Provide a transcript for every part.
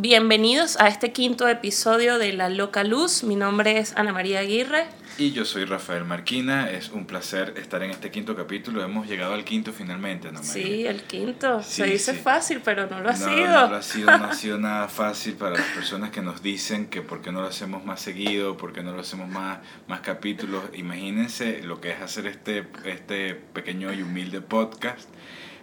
Bienvenidos a este quinto episodio de La Loca Luz. Mi nombre es Ana María Aguirre. Y yo soy Rafael Marquina. Es un placer estar en este quinto capítulo. Hemos llegado al quinto finalmente, ¿no, María? Sí, el quinto. Sí, Se dice sí. fácil, pero no lo ha no, sido. No lo ha sido, no ha sido nada fácil para las personas que nos dicen que por qué no lo hacemos más seguido, por qué no lo hacemos más, más capítulos. Imagínense lo que es hacer este, este pequeño y humilde podcast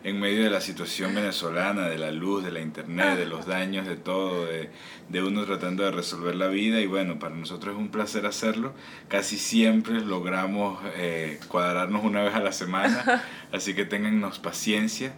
en medio de la situación venezolana, de la luz, de la internet, de los daños, de todo, de, de uno tratando de resolver la vida. Y bueno, para nosotros es un placer hacerlo. Casi siempre logramos eh, cuadrarnos una vez a la semana, así que téngannos paciencia.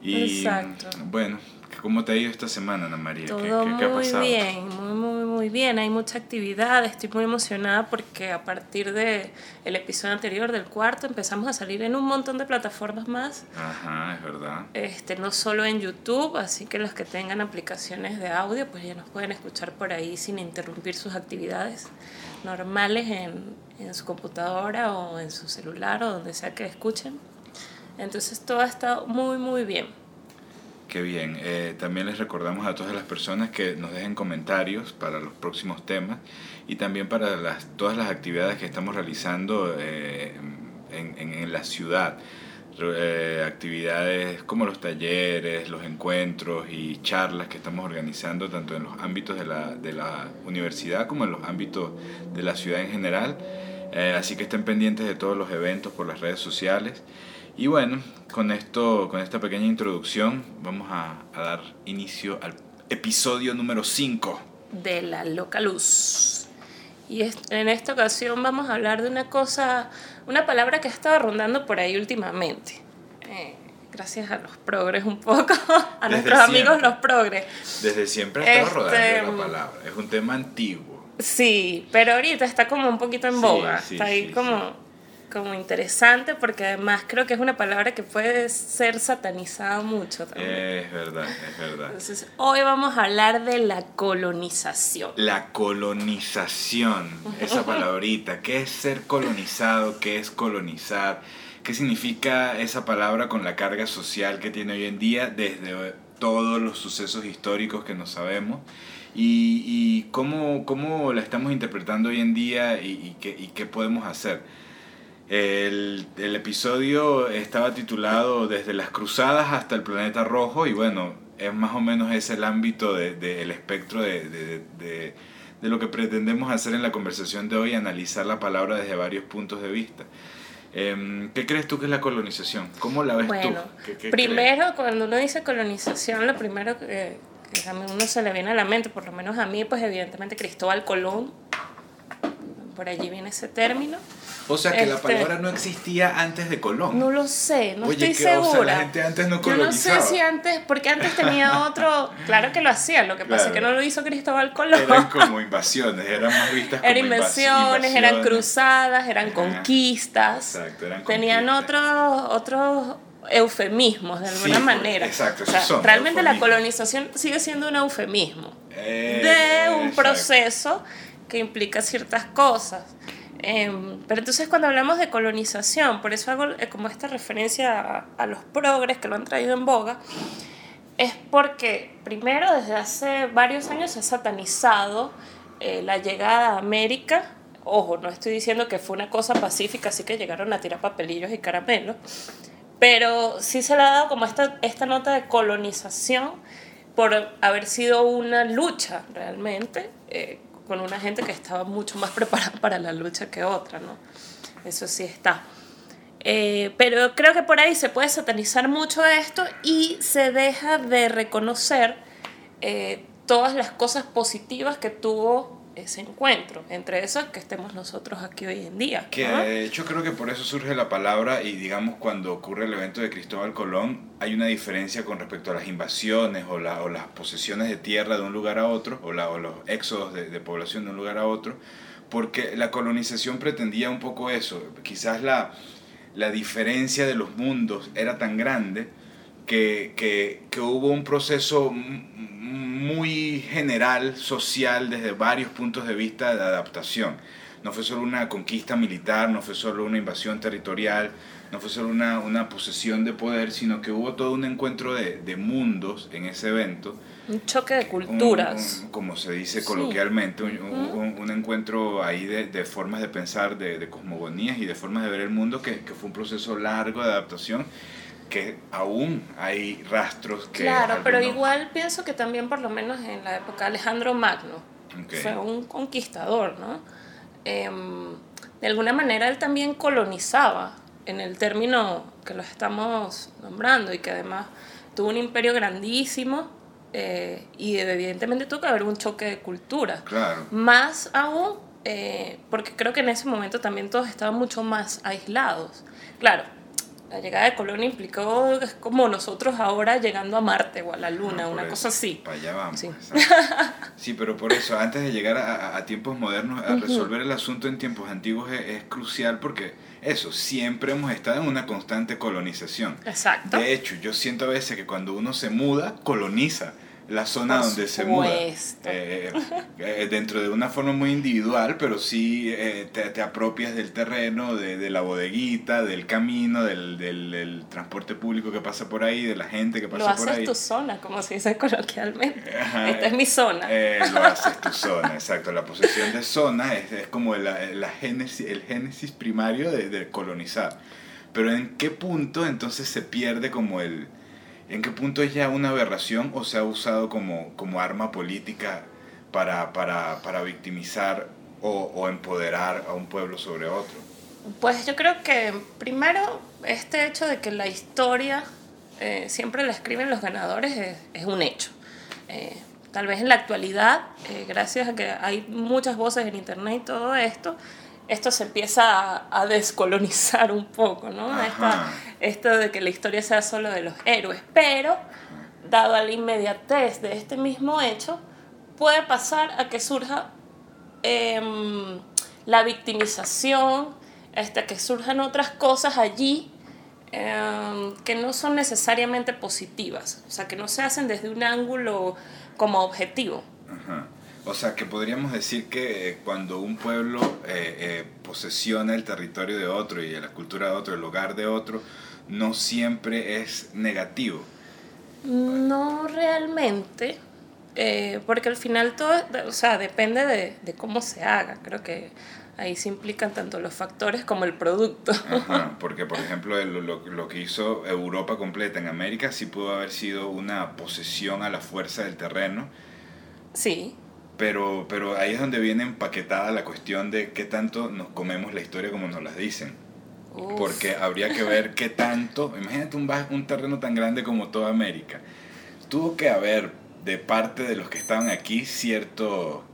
Y Exacto. bueno, ¿cómo te ha ido esta semana, Ana María? Todo ¿Qué, qué- qué ha muy bien, muy, muy, muy bien. Hay mucha actividad. Estoy muy emocionada porque a partir del el episodio anterior, del cuarto, empezamos a salir en un montón de plataformas más. Ajá, es verdad. Este, no solo en YouTube, así que los que tengan aplicaciones de audio, pues ya nos pueden escuchar por ahí sin interrumpir sus actividades normales en, en su computadora o en su celular o donde sea que escuchen. Entonces todo ha estado muy, muy bien. Qué bien. Eh, también les recordamos a todas las personas que nos dejen comentarios para los próximos temas y también para las, todas las actividades que estamos realizando eh, en, en- en la ciudad. Eh, actividades como los talleres, los encuentros y charlas que estamos organizando tanto en los ámbitos de la, de la universidad como en los ámbitos de la ciudad en general. Eh, así que estén pendientes de todos los eventos por las redes sociales. Y bueno, con esto, con esta pequeña introducción, vamos a, a dar inicio al episodio número 5. de la loca luz. Y es- en esta ocasión vamos a hablar de una cosa, una palabra que ha estado rondando por ahí últimamente. Eh, gracias a los progres un poco, a Desde nuestros amigos siempre. los progres. Desde siempre ha estado Este, rodando la palabra. Es un tema antiguo. Sí, pero ahorita está como un poquito en Sí, boga. sí, está ahí sí, como, como interesante porque además creo que es una palabra que puede ser satanizada mucho también. Es verdad, es verdad. Entonces, hoy vamos a hablar de la colonización. La colonización, esa palabrita. ¿Qué es ser colonizado? ¿Qué es colonizar? ¿Qué significa esa palabra con la carga social que tiene hoy en día desde todos los sucesos históricos que no sabemos? ¿Y, y cómo, cómo la estamos interpretando hoy en día y, y qué, y qué podemos hacer? El, el episodio estaba titulado Desde las cruzadas hasta el planeta rojo y bueno, es más o menos ese el ámbito del de, el espectro de, de- de- de lo que pretendemos hacer en la conversación de hoy, analizar la palabra desde varios puntos de vista. Em, ¿Qué crees tú que es la colonización? ¿Cómo la ves Bueno, tú? ¿Qué- qué primero cuando uno dice colonización, lo primero que, que a uno se le viene a la mente, por lo menos a mí, pues evidentemente Cristóbal Colón, por allí viene ese término. O sea, que la este- palabra no existía antes de Colón. No lo sé, no Oye, estoy que, o segura. sea, la gente antes no Yo no sé colonizaba. si antes, porque antes tenía otro, claro que lo hacía, lo que pasa es que no Claro. lo hizo Cristóbal Colón. Eran como invasiones, eran más vistas como Eran invas- invenciones, eran invasiones. cruzadas, eran conquistas. Exacto, eran Tenían conquistas. otros otros eufemismos de alguna Sí, por- manera. exacto, O sea, son realmente la colonización sigue siendo un eufemismo Eh, de un exacto. proceso que implica ciertas cosas. Em, pero entonces cuando hablamos de colonización, por eso hago eh, como esta referencia a, los progres que lo han traído en boga, es porque primero desde hace varios años se ha satanizado eh, la llegada a América. Ojo, no estoy diciendo que fue una cosa pacífica, así que llegaron a tirar papelillos y caramelos, pero sí se le ha dado como esta, esta nota de colonización por haber sido una lucha realmente eh, con una gente que estaba mucho más preparada para la lucha que otra, ¿no? Eso sí está. Eh, pero creo que por ahí se puede satanizar mucho esto y se deja de reconocer eh, todas las cosas positivas que tuvo ese encuentro, entre esas que estemos nosotros aquí hoy en día. Que ¿no? de hecho creo que por eso surge la palabra y digamos cuando ocurre el evento de Cristóbal Colón hay una diferencia con respecto a las invasiones o, la- o las posesiones de tierra de un lugar a otro o, la- o los éxodos de, de población de un lugar a otro porque la colonización pretendía un poco eso, quizás la, la diferencia de los mundos era tan grande que, que, que hubo un proceso muy general, social, desde varios puntos de vista de adaptación. No fue solo una conquista militar, no fue solo una invasión territorial, no fue solo una, una posesión de poder, sino que hubo todo un encuentro de, de mundos en ese evento. Un choque de culturas. Un, un, como se dice coloquialmente, un, un, un, encuentro ahí de, de, formas de pensar, de, de cosmogonías y de formas de ver el mundo, que, que fue un proceso largo de adaptación que aún hay rastros que... Claro, pero igual pienso que también por lo menos en la época Alejandro Magno okay. fue un conquistador, ¿no? Eh, de alguna manera él también colonizaba en el término que lo estamos nombrando y que además tuvo un imperio grandísimo eh, y evidentemente tuvo que haber un choque de cultura. Claro. Más aún, eh, porque creo que en ese momento también todos estaban mucho más aislados. Claro, la llegada de Colón implicó es como nosotros ahora llegando a Marte o a la Luna, ah, una eso, cosa así. Para allá vamos. Sí. sí. pero por eso, antes de llegar a, a tiempos modernos, a resolver el asunto en tiempos antiguos es, es, crucial porque eso, siempre hemos estado en una constante colonización. Exacto. De hecho, yo siento a veces que cuando uno se muda, coloniza la zona Por donde supuesto. se muda. Eh, eh, dentro de una forma muy individual, pero sí eh, te, te, apropias del terreno, de, de, la bodeguita, del camino, del, del, del, transporte público que pasa por ahí, de la gente que pasa por ahí. Lo haces tu zona, como se dice coloquialmente. Ajá, Esta es mi zona. Eh, lo haces tu zona, exacto. La posesión de zona es, es como la, la génesis, el génesis primario de, de colonizar. Pero ¿en qué punto entonces se pierde como el ¿En qué punto es ya una aberración o se ha usado como, como arma política para, para, para victimizar o, empoderar a un pueblo sobre otro? Pues yo creo que primero este hecho de que la historia eh, siempre la escriben los ganadores es, es un hecho. Eh, tal vez en la actualidad, eh, gracias a que hay muchas voces en internet y todo esto, esto se empieza a, a descolonizar un poco, ¿no? Esta, esto de que la historia sea solo de los héroes, pero dado a la inmediatez de este mismo hecho, puede pasar a que surja eh, la victimización, hasta que surjan otras cosas allí eh, que no son necesariamente positivas, o sea, que no se hacen desde un ángulo como objetivo. Ajá. O sea, que podríamos decir que eh, cuando un pueblo eh, eh, posesiona el territorio de otro y la cultura de otro, el hogar de otro, no siempre es negativo. No realmente, eh, porque al final todo, o sea, depende de, de, cómo se haga. Creo que ahí se implican tanto los factores como el producto. Ajá, porque por ejemplo lo, lo, lo que hizo Europa completa en América sí pudo haber sido una posesión a la fuerza del terreno. Sí pero, pero ahí es donde viene empaquetada la cuestión de qué tanto nos comemos la historia como nos las dicen. Uf. Porque habría que ver qué tanto, imagínate un, un terreno tan grande como toda América. Tuvo que haber de parte de los que estaban aquí cierto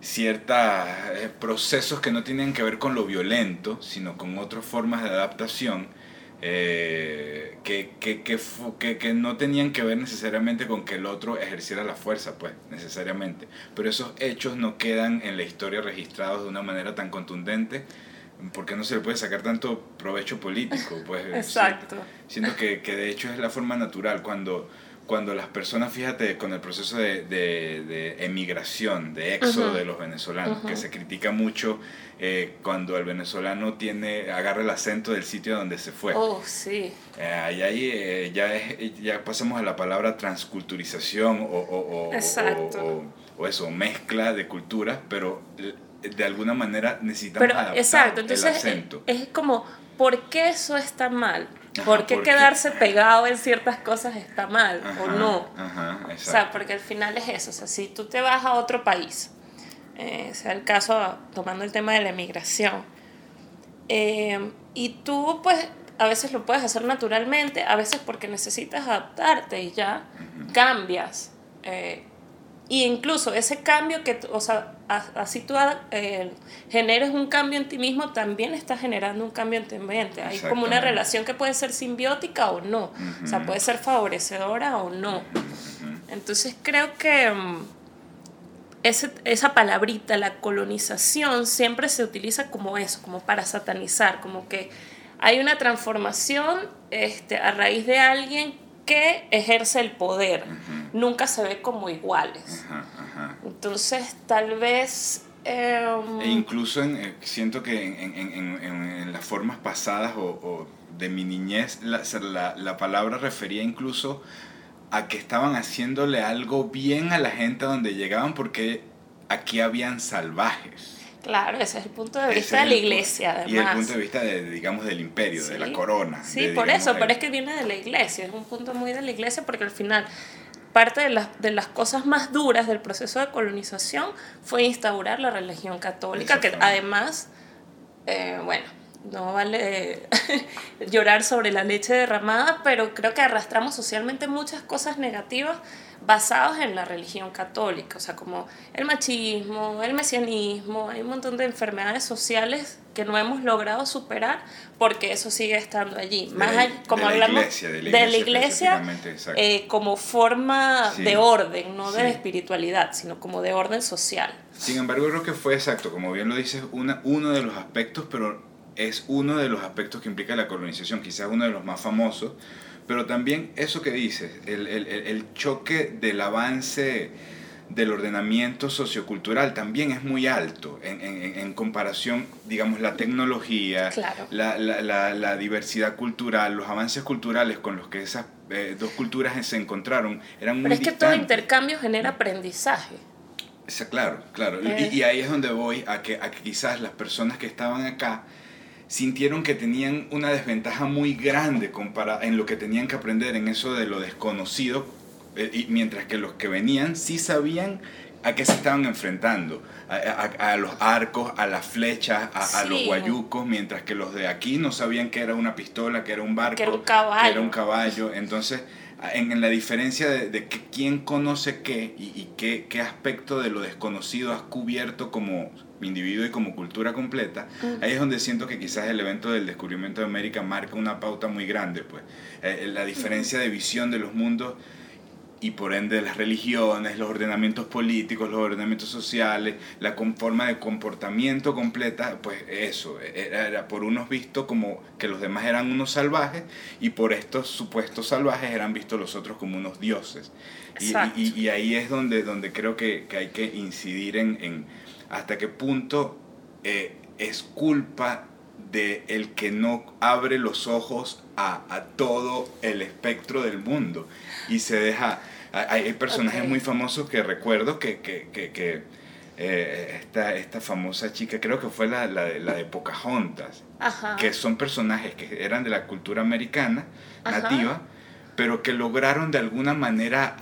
ciertos eh, procesos que no tienen que ver con lo violento, sino con otras formas de adaptación eh, que, que, que, que, que, no tenían que ver necesariamente con que el otro ejerciera la fuerza, pues, necesariamente. Pero esos hechos no quedan en la historia registrados de una manera tan contundente porque no se le puede sacar tanto provecho político, pues. Exacto. Siento que, que de hecho es la forma natural cuando cuando las personas, fíjate, con el proceso de, de, de emigración, de éxodo uh -huh. de los venezolanos, uh -huh. que se critica mucho eh, cuando el venezolano tiene, agarra el acento del sitio donde se fue. Oh, sí. Eh, ahí, ahí eh, ya, es, ya pasamos a la palabra transculturización o, o, o, o, o eso, mezcla de culturas, pero de alguna manera necesitamos pero, adaptar exacto. Entonces, el acento. Es, es como, ¿por qué eso está mal? ¿Por qué quedarse pegado en ciertas cosas está mal ajá, o no? Ajá, o sea, porque al final es eso. O sea, si tú te vas a otro país, eh, sea el caso tomando el tema de la emigración, eh, y tú pues a veces lo puedes hacer naturalmente, a veces porque necesitas adaptarte y ya cambias. Eh, y incluso ese cambio que, o sea, así tú eh, generes un cambio en ti mismo, también estás generando un cambio en tu ambiente. Hay como una relación que puede ser simbiótica o no. Uh -huh. O sea, puede ser favorecedora o no. Uh -huh. Entonces creo que um, ese, esa palabrita, la colonización, siempre se utiliza como eso, como para satanizar, como que hay una transformación este, a raíz de alguien que ejerce el poder. Uh -huh. Nunca se ve como iguales. Uh -huh. Entonces, tal vez... Eh, e incluso en, siento que en, en, en, en, las formas pasadas o, o de mi niñez, la, la, la palabra refería incluso a que estaban haciéndole algo bien a la gente donde llegaban porque aquí habían salvajes. Claro, ese es el punto de vista de la iglesia, además. Y el punto de vista, de, digamos, del imperio, de la corona. Sí, por eso, pero es que viene de la iglesia, es un punto muy de la iglesia porque al final parte de las, de las cosas más duras del proceso de colonización fue instaurar la religión católica, que además, eh, bueno, no vale llorar sobre la leche derramada, pero creo que arrastramos socialmente muchas cosas negativas basadas en la religión católica, o sea, como el machismo, el mesianismo, hay un montón de enfermedades sociales que no hemos logrado superar porque eso sigue estando allí. Más como de hablamos iglesia, de la iglesia, eh, como forma de orden, no de espiritualidad, sino como de orden social. Sin embargo, creo que fue exacto, como bien lo dices, una, uno de los aspectos, pero es uno de los aspectos que implica la colonización, quizás uno de los más famosos, pero también eso que dices, el, el, el choque del avance del ordenamiento sociocultural también es muy alto en, en, en comparación, digamos, la tecnología, la, la, la, diversidad cultural, los avances culturales con los que esas eh, dos culturas se encontraron eran muy Pero es que todo intercambio genera aprendizaje. claro, claro. Y, eh. y, ahí es donde voy a que, a que quizás las personas que estaban acá sintieron que tenían una desventaja muy grande en lo que tenían que aprender en eso de lo desconocido, eh, y mientras que los que venían sí sabían a qué se estaban enfrentando, a, los arcos, a las flechas, a, los guayucos, mientras que los de aquí no sabían que era una pistola, que era un barco, que era un caballo. Que era un caballo. Entonces, en, la diferencia de, que quién conoce qué y, y qué, qué aspecto de lo desconocido has cubierto como individuo y como cultura completa, ahí es donde siento que quizás el evento del descubrimiento de América marca una pauta muy grande, pues. Eh, la diferencia de visión de los mundos y por ende las religiones, los ordenamientos políticos, los ordenamientos sociales, la forma de comportamiento completa, pues eso, era, por unos visto como que los demás eran unos salvajes y por estos supuestos salvajes eran vistos los otros como unos dioses. Y, y, ahí es donde, donde creo que, que hay que incidir en, en hasta qué punto eh, es culpa de el que no abre los ojos a, a, todo el espectro del mundo. Y se deja hay, personajes muy famosos que recuerdo que, que, que, que eh, esta, esta, famosa chica, creo que fue la, la, la de Pocahontas, que son personajes que eran de la cultura americana, nativa, pero que lograron de alguna manera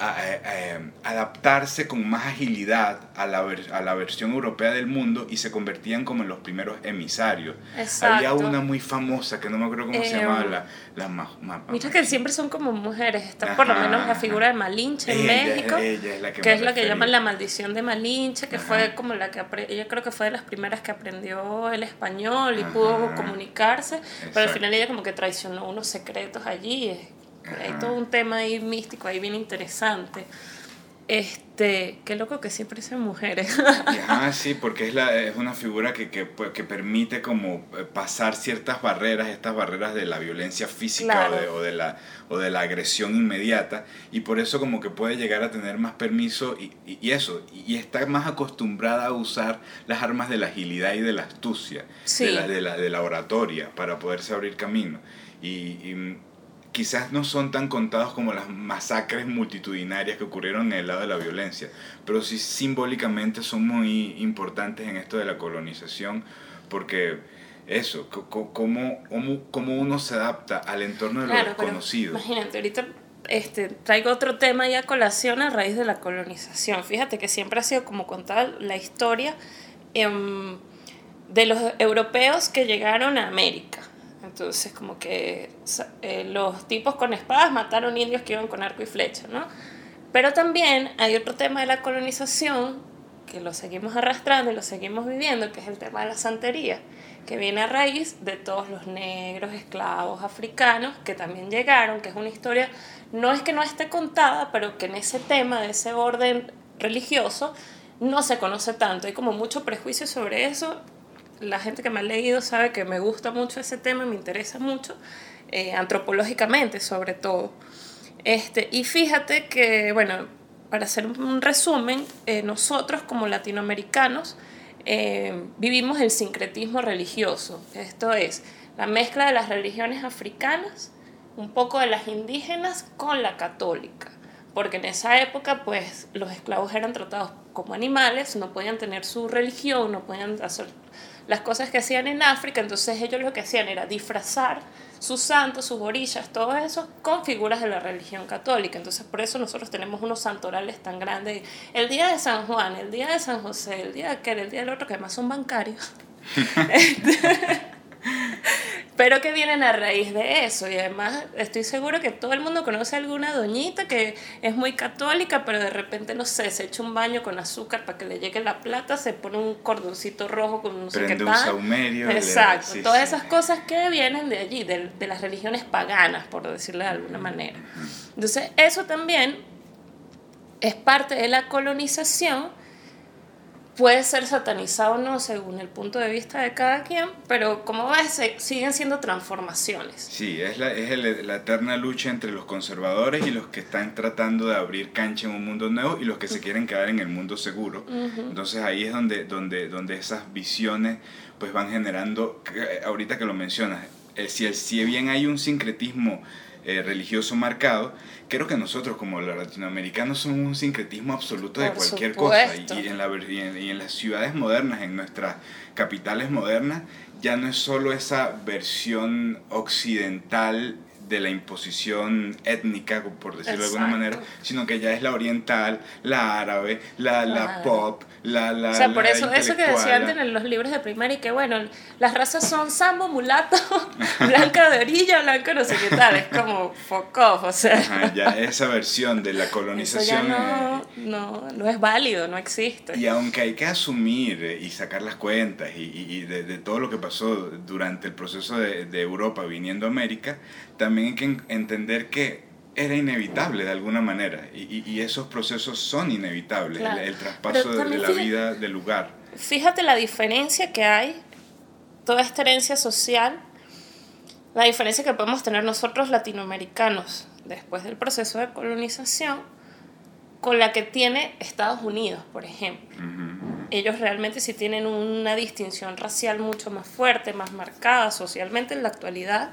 adaptarse con más agilidad a la, a la versión europea del mundo y se convertían como en los primeros emisarios. Había una muy famosa que no me acuerdo cómo se llamaba, em, la, la Mira que siempre son como mujeres, está por lo menos la figura de Malinche en México, que, es la que llaman la maldición de Malinche, que fue como la que, ella creo que fue de las primeras que aprendió el español y pudo comunicarse, pero al final ella como que traicionó unos secretos allí hay todo un tema ahí místico, ahí bien interesante. Este, qué loco que siempre sean mujeres. Ah, sí, porque es, la, es una figura que, que, pues, que, permite como eh, pasar ciertas barreras, estas barreras de la violencia física o, de, o, de, la, o de la agresión inmediata, y por eso como que puede llegar a tener más permiso y, y, eso, y está más acostumbrada a usar las armas de la agilidad y de la astucia, de, la, de, la, de la oratoria, para poderse abrir camino. Y, y quizás no son tan contados como las masacres multitudinarias que ocurrieron en el lado de la violencia, pero sí simbólicamente son muy importantes en esto de la colonización, porque eso, cómo, cómo uno se adapta al entorno de lo desconocido. Imagínate, ahorita este, traigo otro tema ya a colación a raíz de la colonización. Fíjate que siempre ha sido como contar la historia em, de los europeos que llegaron a América. Entonces, como que eh, los tipos con espadas mataron indios que iban con arco y flecha, ¿no? Pero también hay otro tema de la colonización que lo seguimos arrastrando y lo seguimos viviendo, que es el tema de la santería, que viene a raíz de todos los negros, esclavos, africanos que también llegaron, que es una historia, no es que no esté contada, pero que en ese tema de ese orden religioso no se conoce tanto. Hay como mucho prejuicio sobre eso la gente que me ha leído sabe que me gusta mucho ese tema, me interesa mucho, eh, antropológicamente sobre todo. Este, y fíjate que, bueno, para hacer un resumen, eh, nosotros como latinoamericanos eh, vivimos el sincretismo religioso. Esto es, la mezcla de las religiones africanas, un poco de las indígenas con la católica, porque en esa época pues los esclavos eran tratados como animales, no podían tener su religión, no podían hacer las cosas que hacían en África, entonces ellos lo que hacían era disfrazar sus santos, sus orillas, todo eso con figuras de la religión católica. Entonces por eso nosotros tenemos unos santorales tan grandes. El día de San Juan, el día de San José, el día de aquel, el día del otro, que además son bancarios. pero que vienen a raíz de eso. Y además estoy seguro que todo el mundo conoce a alguna doñita que es muy católica, pero de repente, no sé, se echa un baño con azúcar para que le llegue la plata, se pone un cordoncito rojo con un Prende un saumerio. Exacto, todas esas cosas que vienen de allí, de, de las religiones paganas, por decirlo de alguna manera. Entonces, eso también es parte de la colonización puede ser satanizado o no según el punto de vista de cada quien, pero como ves, siguen siendo transformaciones. Sí, es, la, es la eterna lucha entre los conservadores y los que están tratando de abrir cancha en un mundo nuevo y los que se quieren quedar en el mundo seguro. Entonces ahí es donde, donde, donde esas visiones pues van generando, ahorita que lo mencionas, eh, si, el, si bien hay un sincretismo eh, religioso marcado, creo que nosotros como los latinoamericanos somos un sincretismo absoluto de cualquier cosa. Y, en la, y, en, las ciudades modernas, en nuestras capitales modernas, ya no es solo esa versión occidental de la imposición étnica, por decirlo de alguna manera, sino que ya es la oriental, la árabe, la, la pop, la, la, o sea, por eso, eso que decían en los libros de primaria, y que bueno, las razas son sambo, mulato, blanca de orilla, blanca no sé qué tal, es como fuck off, o sea. ya esa versión de la colonización. no, no, no, es válido, no existe. Y aunque hay que asumir eh, y sacar las cuentas y, y de, de, todo lo que pasó durante el proceso de, de Europa viniendo a América, también hay que entender que era inevitable de alguna manera y, y, esos procesos son inevitables, el, traspaso de, la vida del lugar. Fíjate la diferencia que hay, toda esta herencia social, la diferencia que podemos tener nosotros latinoamericanos después del proceso de colonización con la que tiene Estados Unidos, por ejemplo. Ellos realmente sí tienen una distinción racial mucho más fuerte, más marcada socialmente en la actualidad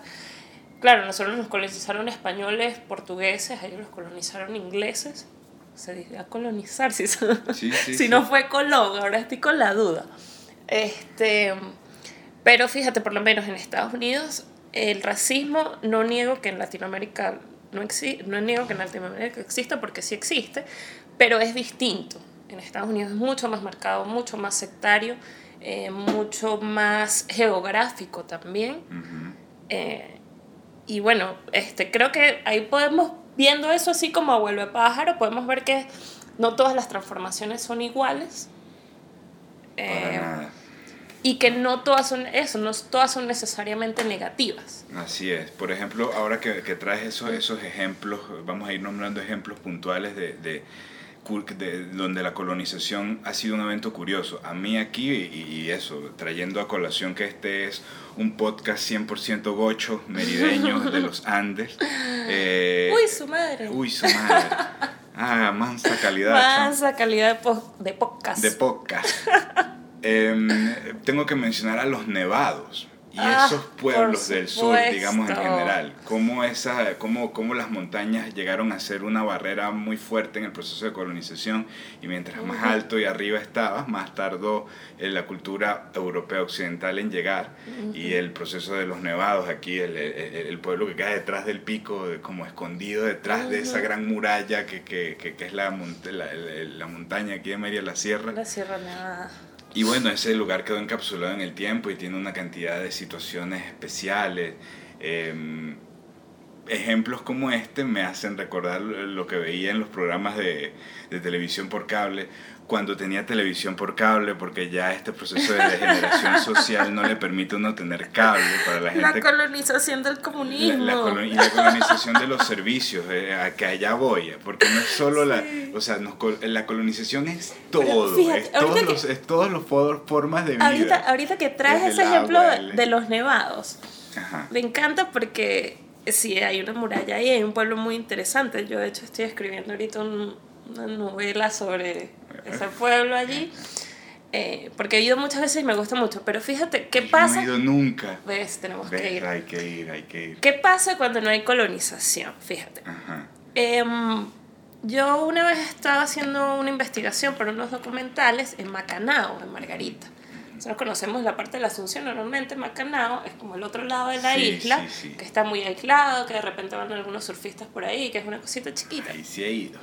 Claro, nosotros nos colonizaron españoles, portugueses, ellos los colonizaron ingleses. Se diría colonizar, si, si no fue Colón, ahora estoy con la duda. Este, pero fíjate, por lo menos en Estados Unidos, el racismo no niego que en Latinoamérica no, exi no niego que en Latinoamérica exista porque sí existe, pero es distinto. En Estados Unidos es mucho más marcado, mucho más sectario, eh, mucho más geográfico también. Uh y bueno, este, creo que ahí podemos, viendo eso así como a vuelve pájaro, podemos ver que no todas las transformaciones son iguales. Eh, y que no todas son eso, no todas son necesariamente negativas. Así es. Por ejemplo, ahora que, que traes esos, esos ejemplos, vamos a ir nombrando ejemplos puntuales de, de de, donde la colonización ha sido un evento curioso. A mí aquí, y, eso, trayendo a colación que este es un podcast 100% gocho, merideño de los Andes. Eh, uy, su madre. Uy, su madre. Ah, mansa calidad. Mansa calidad de, de podcast. De podcast. Em, tengo que mencionar a los nevados y ah, esos pueblos del sur, digamos en general, cómo, esa, cómo, cómo las montañas llegaron a ser una barrera muy fuerte en el proceso de colonización y mientras más alto y arriba estabas, más tardó en la cultura europea occidental en llegar. Y el proceso de los nevados aquí, el, el, pueblo que queda detrás del pico, como escondido detrás de esa gran muralla que, que, que, es la, la, la, montaña aquí de María la Sierra. La Sierra Nevada. Y bueno, ese lugar quedó encapsulado en el tiempo y tiene una cantidad de situaciones especiales. Em, ejemplos como este me hacen recordar lo que veía en los programas de, de televisión por cable cuando tenía televisión por cable, porque ya este proceso de degeneración social no le permite uno tener cable para la gente. La colonización del comunismo. La, y la colonización de los servicios, eh, a que allá voy, porque no es solo la, o sea, la colonización es todo, es, todos los, es todas las formas de vida. Ahorita, ahorita que traes ese ejemplo de, los nevados, me encanta porque sí, hay una muralla ahí, hay un pueblo muy interesante, yo de hecho estoy escribiendo ahorita una novela sobre ese pueblo allí. Eh, porque he ido muchas veces y me gusta mucho, pero fíjate, ¿qué Yo pasa? No he ido nunca. ¿Ves? Tenemos que Ve, ir. Hay que ir, hay que ir. ¿Qué pasa cuando no hay colonización? Fíjate. Ajá. Em, yo una vez estaba haciendo una investigación para unos documentales en Macanao, en Margarita. Nosotros conocemos la parte de la Asunción, normalmente Macanao es como el otro lado de la Sí, isla, sí, sí. que está muy aislado, que de repente van algunos surfistas por ahí, que es una cosita chiquita. Ahí sí he ido.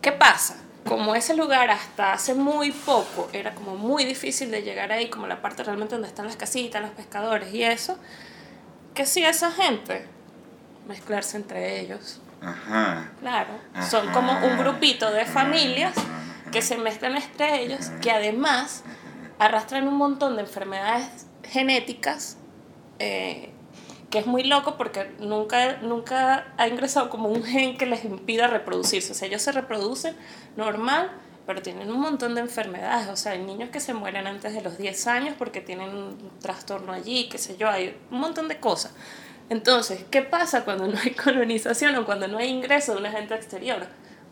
¿Qué pasa? Como ese lugar hasta hace muy poco era como muy difícil de llegar ahí, como la parte realmente donde están las casitas, los pescadores y eso, ¿qué hacía esa gente? Mezclarse entre ellos. Ajá. Claro, son como un grupito de familias que se mezclan entre ellos, que además arrastran un montón de enfermedades genéticas, eh, que es muy loco porque nunca, nunca ha ingresado como un gen que les impida reproducirse. O sea, ellos se reproducen normal, pero tienen un montón de enfermedades. O sea, hay niños que se mueren antes de los 10 años porque tienen un trastorno allí, qué sé yo, hay un montón de cosas. Entonces, ¿qué pasa cuando no hay colonización o cuando no hay ingreso de una gente exterior?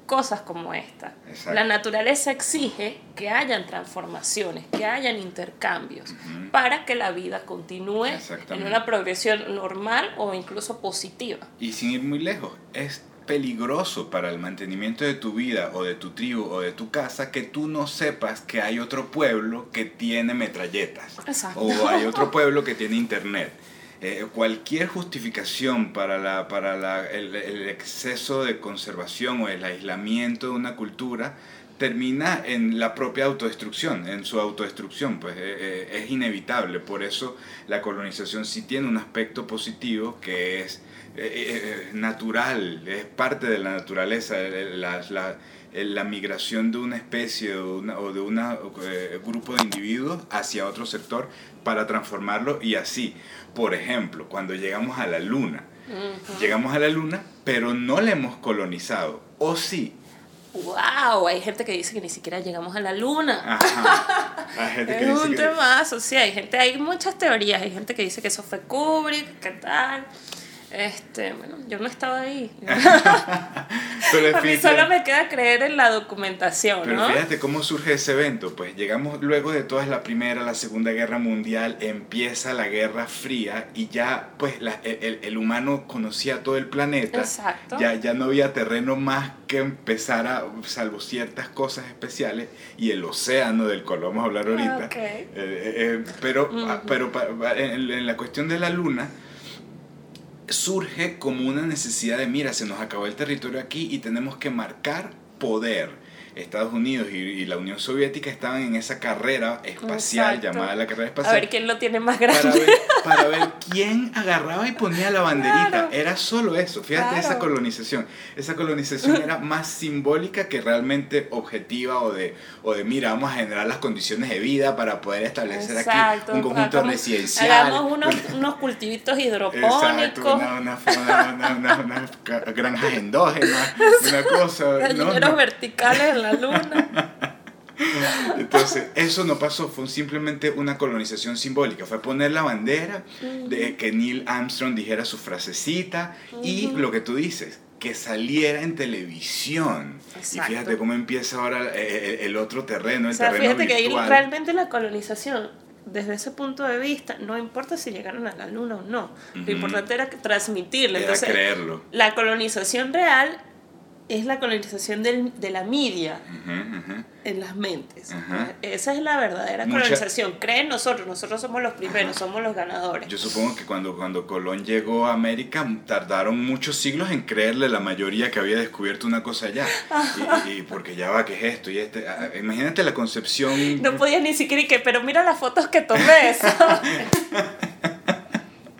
Cosas como esta. Exacto. La naturaleza exige que hayan transformaciones, que hayan intercambios, para que la vida continúe en una progresión normal o incluso positiva. Y sin ir muy lejos, es peligroso para el mantenimiento de tu vida o de tu tribu o de tu casa que tú no sepas que hay otro pueblo que tiene metralletas. Exacto. O hay otro pueblo que tiene internet. Eh, cualquier justificación para, la, para la- el, exceso de conservación o el aislamiento de una cultura termina en la propia autodestrucción, en su autodestrucción, pues eh, eh, es inevitable. Por eso la colonización sí tiene un aspecto positivo que es natural, es parte de la naturaleza, la, la- la migración de una especie o, una- o de un grupo de individuos hacia otro sector para transformarlo y así. Por ejemplo, cuando llegamos a la luna, llegamos a la luna, pero no la hemos colonizado, o sí. ¡Wow! Hay gente que dice que ni siquiera llegamos a la luna. Ajá. Hay gente que Es dice un que- temazo, sí, hay gente, hay muchas teorías, hay gente que dice que eso fue Kubrick, qué tal. Este, bueno, yo no estaba ahí. Pero A mí solo me queda creer en la documentación, Pero ¿no? fíjate cómo surge ese evento. Pues llegamos luego de toda la Primera, la Segunda Guerra Mundial, empieza la Guerra Fría y ya pues la- el, el- el humano conocía todo el planeta. Exacto. Ya, ya no había terreno más que empezar a, salvo ciertas cosas especiales, y el océano del cual vamos a hablar ahorita. Ah, ok. Eh, eh, eh, pero ah, pero en la cuestión de la luna, surge como una necesidad de, mira, se nos acabó el territorio aquí y tenemos que marcar poder. Estados Unidos y, y la Unión Soviética estaban en esa carrera espacial Exacto. llamada la carrera A espacial ver quién lo tiene más para grande. ver, para ver quién agarraba y ponía la banderita. Claro. Era solo eso. Fíjate Claro. esa colonización. Esa colonización era más simbólica que realmente objetiva o de, o de mira, vamos a generar las condiciones de vida para poder establecer Exacto. aquí un conjunto hagamos- residencial. Hagamos unos, unos cultivitos Exacto, hidropónicos, una, una, una, una, una- granjas endógenas, una cosa. no, verticales la luna. Entonces, eso no pasó, fue simplemente una colonización simbólica. Fue poner la bandera, de que Neil Armstrong dijera su frasecita y lo que tú dices, que saliera en televisión. Exacto. Y fíjate cómo empieza ahora eh, el, el otro terreno, O el sea, terreno fíjate que ahí virtual. realmente la colonización, desde ese punto de vista, no importa si llegaron a la luna o no. Ujú. Lo importante era que transmitirla. Era Entonces, creerlo. la colonización real es la colonización del- de la media en las mentes. Esa es la verdadera Mucha- colonización. Creen nosotros, nosotros somos los primeros, somos los ganadores. Yo supongo que cuando, cuando Colón llegó a América tardaron muchos siglos en creerle la mayoría que había descubierto una cosa allá. Y, porque ya va, ¿qué es esto? Y este, ah, imagínate la concepción No podía ni siquiera y que, pero mira las fotos que tomé. ¿sabes?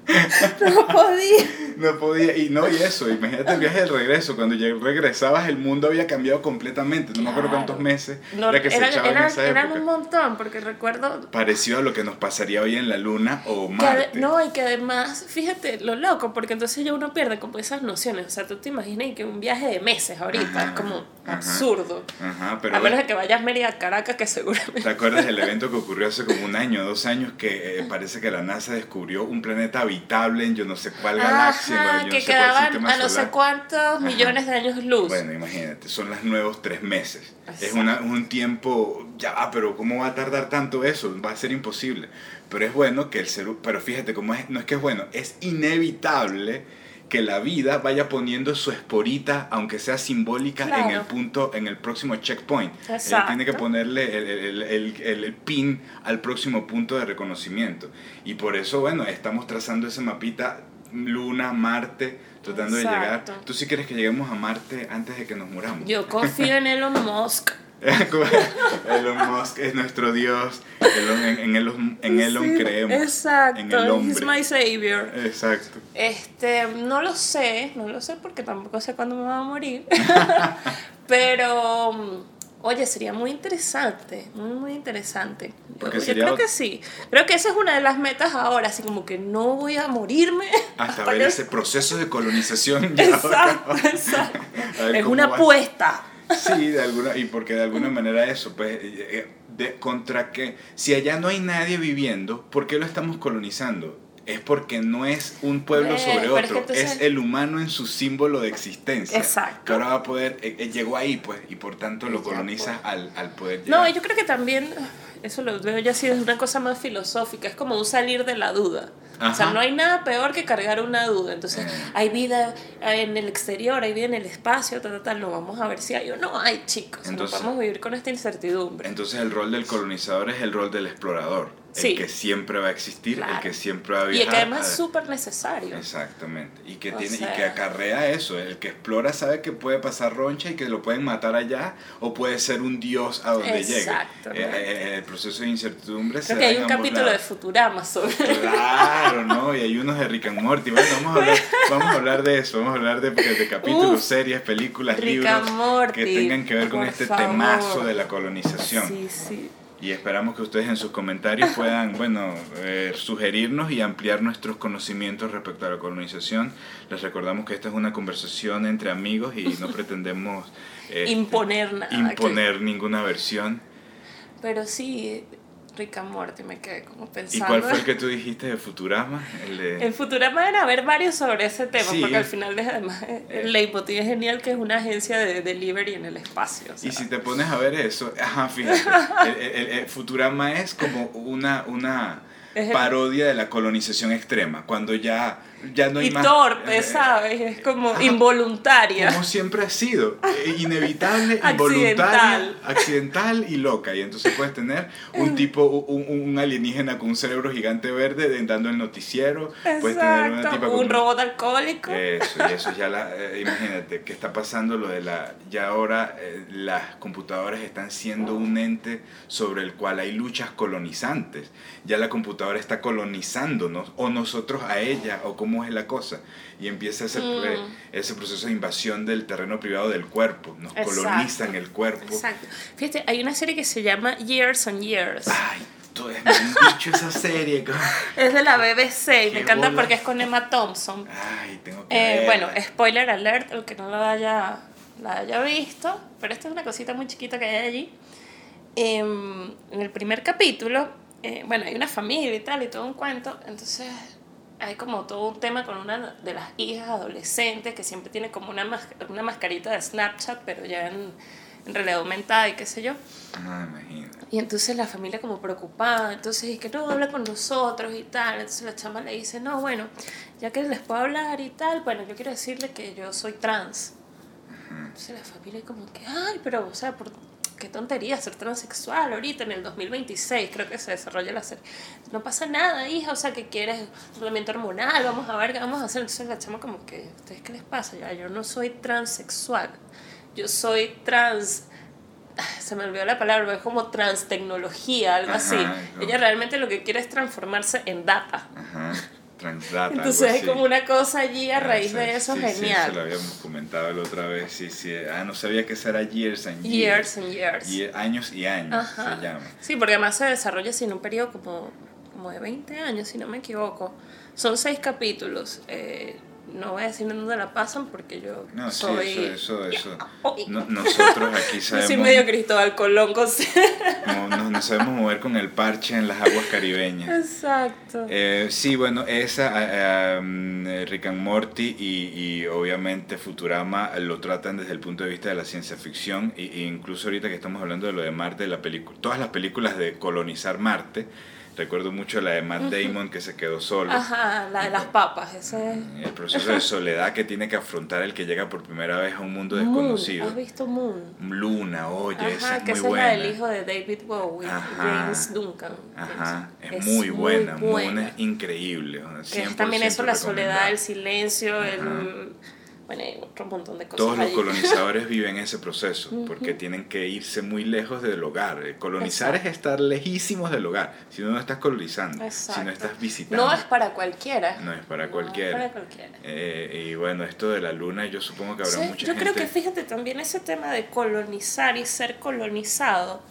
no podía. No podía, y no, y eso, imagínate el viaje del regreso, cuando lleg- regresabas el mundo había cambiado completamente, no me acuerdo Claro. cuántos meses No, era que se eran, echaba en eran- esa eran época. un montón, porque recuerdo Parecido a lo que nos pasaría hoy en la Luna o Que Marte. no, y que además, fíjate lo loco, porque entonces ya uno pierde como esas nociones. O sea, tú te imaginas que un viaje de meses ahorita Ajá, es como ajá. absurdo. Ajá, pero a menos de que vayas media a Caracas, que seguramente. ¿te acuerdas del evento que ocurrió hace como un año, dos años, que eh, parece que la NASA descubrió un planeta habitable en yo no sé cuál galaxia, Ajá, que no sé cuál quedaban a no sé cuántos millones de años luz. Bueno, imagínate, son los nuevos tres meses. Es Exacto. una- un tiempo ya va, pero ¿cómo va a tardar tanto eso? Va a ser imposible. Pero es bueno que el ser, pero fíjate cómo es, no es que es bueno, es inevitable que la vida vaya poniendo su esporita, aunque sea simbólica, en el punto, en el próximo checkpoint. Él tiene que ponerle el, el, el, el, pin al próximo punto de reconocimiento. Y por eso, bueno, estamos trazando ese mapita Luna, Marte, tratando de llegar. ¿Tú sí quieres que lleguemos a Marte antes de que nos muramos? Yo confío en Elon Musk. Elon Musk es nuestro Dios. en, Elon, en Elon creemos. Exacto. En el hombre. He's my savior. Exacto. Este, no lo sé, no lo sé porque tampoco sé cuándo me va a morir. Pero Oye, sería muy interesante, muy, muy interesante. Yo, creo que sí. Creo que esa es una de las metas ahora, así como que no voy a morirme. Hasta, ver ese proceso de colonización. exacto, exacto. Es una apuesta. Sí, de alguna, y porque de alguna manera eso, pues, eh, eh, de, contra que, si allá no hay nadie viviendo, ¿por qué lo estamos colonizando? Es porque no es un pueblo sobre otro, es, el humano en su símbolo de existencia. Exacto. Que ahora va a poder, eh, eh, llegó ahí pues, y por tanto lo coloniza al, al, poder llegar. No, yo creo que también, eso lo veo ya así, es una cosa más filosófica, es como un salir de la duda. O sea, no hay nada peor que cargar una duda. Entonces, eh. hay vida en el exterior, hay vida en el espacio, tal, tal, tal. No vamos a ver si hay o no hay, chicos. Entonces, no vamos a vivir con esta incertidumbre. Entonces, el rol del colonizador es el rol del explorador el que siempre va a existir, el que siempre va a viajar. Y que además es súper necesario. Exactamente. Y que, tiene, y que acarrea eso. El que explora sabe que puede pasar roncha y que lo pueden matar allá o puede ser un dios a donde llegue. Eh, eh, el proceso de incertidumbre Creo que hay un capítulo de Futurama sobre Claro, ¿no? Y hay unos de Rick and Morty. Bueno, vamos a hablar, vamos a hablar de eso. Vamos a hablar de, de capítulos, series, películas, libros que tengan que ver con este temazo de la colonización. Sí, sí. Y esperamos que ustedes en sus comentarios puedan, bueno, eh, sugerirnos y ampliar nuestros conocimientos respecto a la colonización. Les recordamos que esta es una conversación entre amigos y no pretendemos imponer nada. Imponer ninguna versión. Pero sí, Rick and Morty, me quedé como pensando. ¿Y cuál fue el que tú dijiste de Futurama? El, de... Futurama era ver varios sobre ese tema, porque al final además eh, el leitmotiv es genial que es una agencia de delivery en el espacio. Y si te pones a ver eso, ajá, fíjate, el, Futurama es como una, una parodia de la colonización extrema, cuando ya ya no hay y torpe, eh, ¿sabes? Es como involuntaria. Como siempre ha sido. Eh, inevitable, involuntaria, accidental y loca. Y entonces puedes tener un tipo, un, un alienígena con un cerebro gigante verde dando el noticiero. Puedes tener una tipa un robot alcohólico. Eso, y eso ya la. Eh, imagínate, que está pasando lo de la. Ya ahora las computadoras están siendo un ente sobre el cual hay luchas colonizantes. Ya la computadora está colonizándonos, o nosotros a ella, o como es la cosa. Y empieza ese, mm. ese proceso de invasión del terreno privado del cuerpo. Nos colonizan el cuerpo. Exacto. Fíjate, hay una serie que se llama Years on Years. Ay, tú me han dicho esa serie. es de la BBC y me encanta porque es con Emma Thompson. Ay, tengo que eh, Bueno, spoiler alert, el que no lo haya, la haya visto, pero esta es una cosita muy chiquita que hay allí. Em, en el primer capítulo, eh, bueno, hay una familia y tal y todo un cuento, entonces hay como todo un tema con una de las hijas adolescentes que siempre tiene como una, una mascarita de Snapchat, pero ya en, en realidad aumentada y qué sé yo. Ah, imagino. Y entonces la familia como preocupada, entonces es que no, habla con nosotros y tal. Entonces la chama le dice, no, bueno, ya que les puedo hablar y tal, bueno, yo quiero decirle que yo soy trans. Entonces la familia como que, ay, pero, o sea, por, qué tontería ser transexual ahorita en el 2026, creo que se desarrolla la serie. No pasa nada, hija, o sea, que quieres tratamiento hormonal, vamos a ver qué vamos a hacer. Entonces la chama como que, ¿ustedes qué les pasa? Ya, yo no soy transexual, yo soy trans se me olvidó la palabra, es como transtecnología, algo así. Ella realmente lo que quiere es transformarse en data. Ajá. Transdata. Entonces hay como una cosa allí a ah, raíz de eso genial. Sí, eso lo habíamos comentado la otra vez. Sí, sí. Ah, no sabía que eso era years and years. Years and years. años y años se llama. Sí, porque además se desarrolla en un periodo como, como de 20 años, si no me equivoco. Son seis capítulos. Eh, no voy a decir en dónde la pasan porque yo No, sí, soy... eso, eso, eso. No- nosotros aquí Yo sabemos... soy medio Cristóbal Colón con... No, sabemos mover con el parche en las aguas caribeñas. Exacto. Eh, sí, bueno, esa, um, Rick and Morty y, y obviamente Futurama lo tratan desde el punto de vista de la ciencia ficción y incluso ahorita que estamos hablando de lo de Marte, la película, todas las películas de colonizar Marte, recuerdo mucho la de Matt Damon que se quedó solo. Ajá, la de las papas, ese... El proceso de soledad que tiene que afrontar el que llega por primera vez a un mundo Moon, desconocido. ¿Has visto Moon? Luna, oye, esa Ajá, es que muy esa es buena. la del hijo de David Bowie. James Duncan. Ajá, es, Es muy buena, muy Moon buena. es increíble. Que es también eso, la soledad, el silencio, Ajá. el... Bueno, hay otro montón de cosas Todos los colonizadores viven ese proceso porque tienen que irse muy lejos del hogar. Colonizar Exacto. es estar lejísimos del hogar. Si no, no estás colonizando, si Exacto. no estás visitando. No es para cualquiera. No es para No cualquiera. para cualquiera. Eh, y bueno, esto de la luna, yo supongo que habrá Sí, mucha yo gente. creo que fíjate también ese tema de colonizar y ser colonizado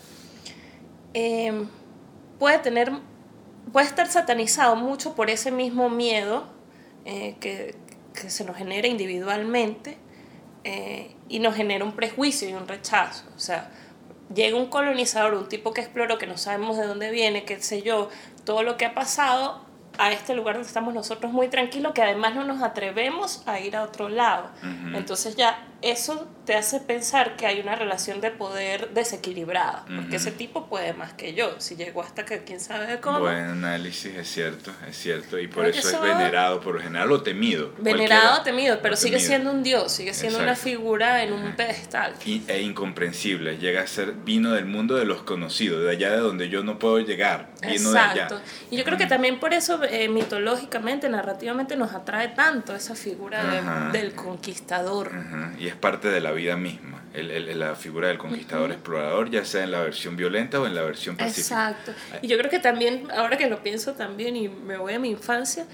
eh, puede tener puede estar satanizado mucho por ese mismo miedo eh, que, que se nos genera individualmente eh, y nos genera un prejuicio y un rechazo. O sea, llega un colonizador, un tipo que exploró, que no sabemos de dónde viene, qué sé yo, todo lo que ha pasado a este lugar donde estamos nosotros muy tranquilos, que además no nos atrevemos a ir a otro lado. Ujú. Entonces ya eso te hace pensar que hay una relación de poder desequilibrada, porque Ujú. ese tipo puede más que yo, si llegó hasta que quién sabe cómo. Buen análisis, es cierto, es cierto. Y por eso es venerado por lo general o temido. Venerado, cualquiera, temido, pero o sigue temido. siendo un dios, sigue siendo una Exacto. figura en un Ajá. pedestal. Y- e incomprensible. Llega a ser vino del mundo de los conocidos, de allá de donde yo no puedo llegar. Vino de allá. Exacto. Y yo creo que también por eso eh, mitológicamente, narrativamente nos atrae tanto esa figura de- del conquistador. Y es parte de la vida misma, el, el- la figura del conquistador explorador, ya sea en la versión violenta o en la versión pacífica. Exacto. Y yo creo que también, ahora que lo pienso también y me voy a mi infancia,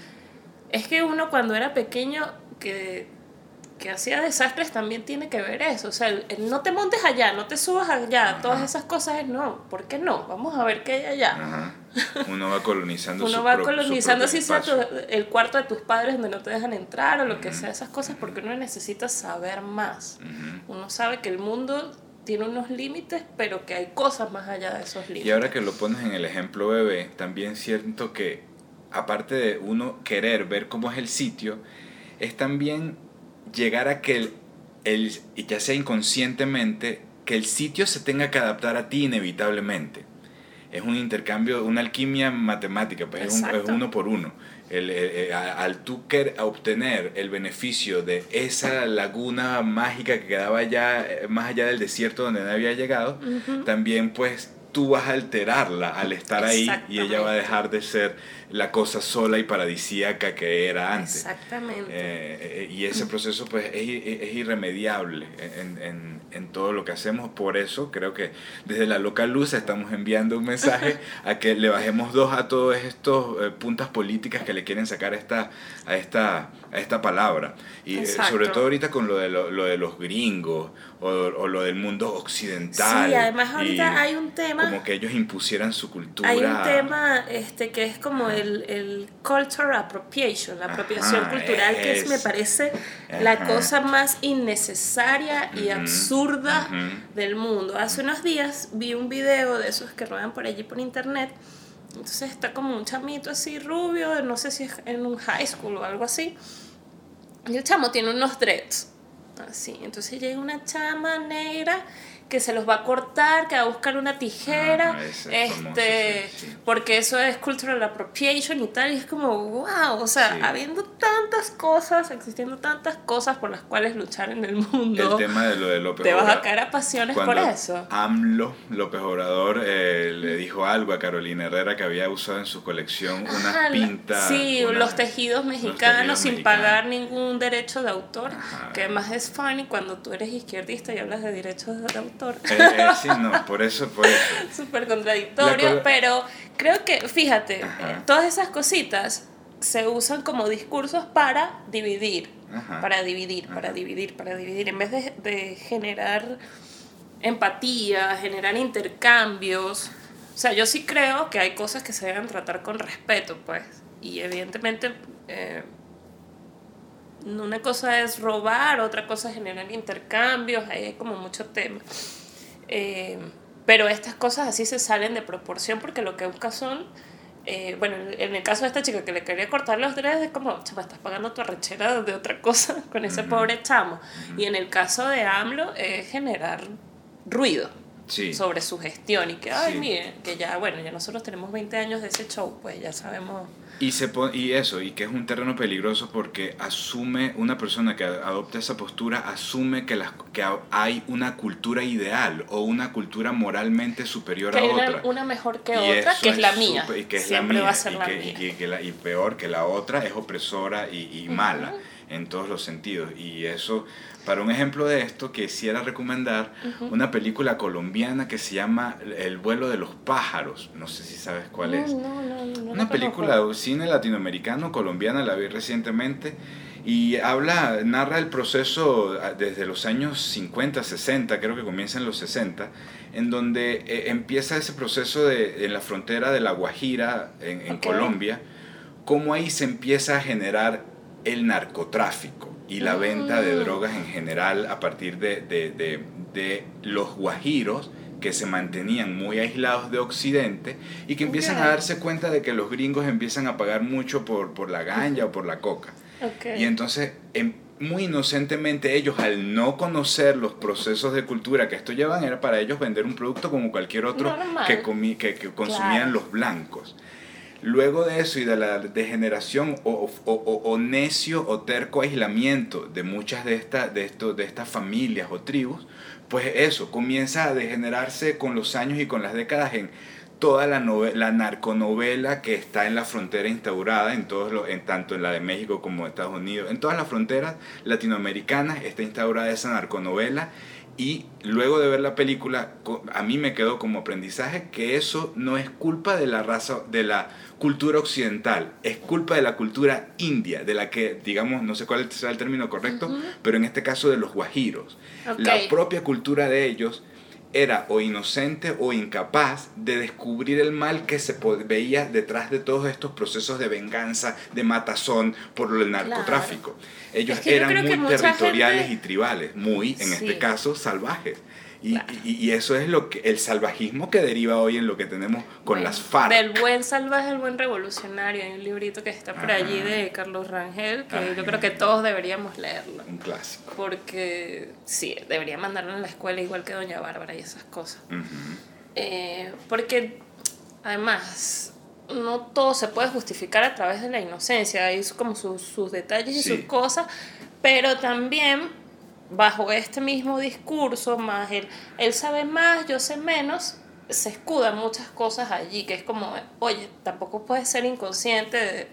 es que uno cuando era pequeño que, que hacía desastres también tiene que ver eso. O sea, el, el no te montes allá, no te subas allá, Ajá. todas esas cosas es no. ¿Por qué no? Vamos a ver qué hay allá. Ajá. Uno va colonizando su Uno va colonizando así sea tu- el cuarto de tus padres donde no te dejan entrar o lo que sea, esas cosas, porque uno necesita saber más. Uno sabe que el mundo tiene unos límites, pero que hay cosas más allá de esos límites. Y ahora que lo pones en el ejemplo bebé, también siento que, aparte de uno querer ver cómo es el sitio, es también llegar a que el, el- ya sea inconscientemente, que el sitio se tenga que adaptar a ti inevitablemente. Es un intercambio, una alquimia matemática, pues es, un- es uno por uno. El- el- el- a- al tú querer obtener el beneficio de esa laguna mágica que quedaba allá, eh, más allá del desierto donde nadie había llegado, también pues tú vas a alterarla al estar ahí y ella va a dejar de ser la cosa sola y paradisíaca que era antes. Exactamente. Eh, eh, y ese proceso pues es, es irremediable en, en- en todo lo que hacemos. Por eso creo que desde la local luz estamos enviando un mensaje a que le bajemos dos a todos estos eh, puntas políticas que le quieren sacar a esta, a esta, a esta palabra. Y eh, Exacto. sobre todo ahorita con lo de, lo, lo de los gringos o, o lo del mundo occidental. Sí, además ahorita y hay un tema, Como que ellos impusieran su cultura. hay un tema este que es como el, el cultural appropriation, la apropiación Ajá, cultural, que es, me es. parece la Ajá. cosa más innecesaria y absurda del mundo. Hace unos días vi un video de esos que ruedan por allí por internet. Entonces está como un chamito así rubio, no sé si es en un high school o algo así. Y el chamo tiene unos dreads. Así. Entonces llega una chama negra que se los va a cortar, que va a buscar una tijera, famoso, este, sí, sí. porque eso es cultural appropriation y tal, y es como, wow, o sea, Sí. habiendo tantas cosas, existiendo tantas cosas por las cuales luchar en el mundo, El tema de lo de López te vas a caer a pasiones por eso. AMLO, López Obrador, eh, le dijo algo a Carolina Herrera que había usado en su colección Ajá, unas la- pintas. Sí, los tejidos mexicanos tejidos sin mexicanos. pagar ningún derecho de autor, Ajá. que además es funny cuando tú eres izquierdista y hablas de derechos de autor. Eh, eh, sí, no, por eso, por eso. Súper contradictorio, pero creo que, fíjate, Ajá. eh, todas esas cositas se usan como discursos para dividir, Ajá. para dividir, para dividir, para dividir, en vez de, de generar empatía, generar intercambios. O sea, yo sí creo que hay cosas que se deben tratar con respeto, pues, y evidentemente... eh, una cosa es robar, otra cosa es generar intercambios, ahí hay como mucho tema. Eh, pero estas cosas así se salen de proporción porque lo que busca son, eh, bueno, en el caso de esta chica que le quería cortar los dedos, es como, chama, estás pagando tu arrechera de otra cosa con ese pobre chamo. Y en el caso de AMLO es generar ruido. Sobre su gestión y que, ay, miren, que ya, bueno, ya nosotros tenemos 20 años de ese show, pues ya sabemos y, se y eso, y que es un terreno peligroso porque asume, una persona que adopta esa postura, asume que, las, que hay una cultura ideal o una cultura moralmente superior a otra. Una mejor que otra, que es, la mía. y que es la mía, va a ser y la mía. Y, peor, que la otra es opresora y, mala en todos los sentidos. Y eso para un ejemplo de esto, quisiera recomendar una película colombiana que se llama El vuelo de los pájaros. No sé si sabes cuál es. una película de cine latinoamericano, colombiana, la vi recientemente. Y habla, narra el proceso ah, desde los años 50, 60, creo que comienza en los 60, en donde eh, empieza ese proceso de, en la frontera de La Guajira, en, Colombia, cómo ahí se empieza a generar el narcotráfico y la venta de mm. drogas en general a partir de, de, de, los guajiros que se mantenían muy aislados de Occidente y que empiezan a darse cuenta de que los gringos empiezan a pagar mucho por, por la ganja o por la coca. Y entonces, em, muy inocentemente, ellos al no conocer los procesos de cultura que esto llevan, era para ellos vender un producto como cualquier otro que, que, que, consumían los blancos. Luego de eso y de la degeneración o, o, o, necio o terco aislamiento de muchas de, estas de, esto, de estas familias o tribus, pues eso comienza a degenerarse con los años y con las décadas en toda la, la narconovela que está en la frontera instaurada, en todos los, en, tanto en la de México como de Estados Unidos, en todas las fronteras latinoamericanas está instaurada esa narconovela y luego de ver la película, a mí me quedó como aprendizaje que eso no es culpa de la raza, de la cultura occidental, es culpa de la cultura india, de la que, digamos, no sé cuál será el término correcto, pero en este caso de los guajiros. La propia cultura de ellos era o inocente o incapaz de descubrir el mal que se veía detrás de todos estos procesos de venganza, de matazón por el narcotráfico. Ellos eran muy territoriales y tribales, muy, en este caso, salvajes. Y, y, eso es lo que el salvajismo que deriva hoy en lo que tenemos con las FARC. Del buen salvaje al buen revolucionario. Hay un librito que está por allí de Carlos Rangel que yo creo que todos deberíamos leerlo. Un clásico. Porque sí, debería mandarlo a la escuela igual que Doña Bárbara y esas cosas. Eh, porque además no todo se puede justificar a través de la inocencia. Hay como sus, sus detalles y sus cosas, pero también bajo este mismo discurso, más el él sabe más, yo sé menos, se escudan muchas cosas allí, que es como, oye, tampoco puedes ser inconsciente de,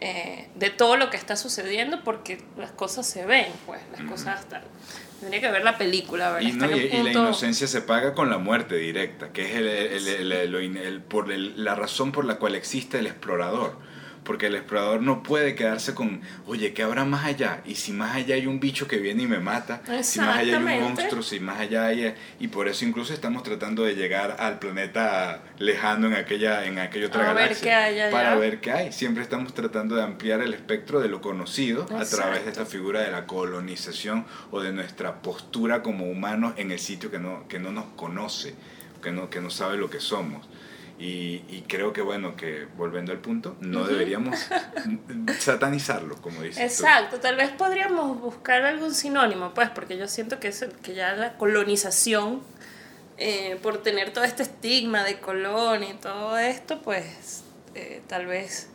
eh, de todo lo que está sucediendo porque las cosas se ven, pues, las cosas están. Tendría que ver la película, ¿verdad? Y, y, la inocencia se paga con la muerte directa, que es el, el, el, por la razón por la cual existe el explorador porque el explorador no puede quedarse con, oye, ¿qué habrá más allá? Y si más allá hay un bicho que viene y me mata, si más allá hay un monstruo, si más allá hay... Y por eso incluso estamos tratando de llegar al planeta lejano en aquella, en aquella otra galaxia. para ver qué hay. Siempre estamos tratando de ampliar el espectro de lo conocido a través de esta figura de la colonización o de nuestra postura como humanos en el sitio que no, que no nos conoce, que no, que no sabe lo que somos. Y, y, creo que, bueno, que volviendo al punto, no deberíamos satanizarlo, como dices. Exacto, tal vez podríamos buscar algún sinónimo, pues, porque yo siento que, es, que ya la colonización, eh, por tener todo este estigma de colonia y todo esto, pues, eh, tal vez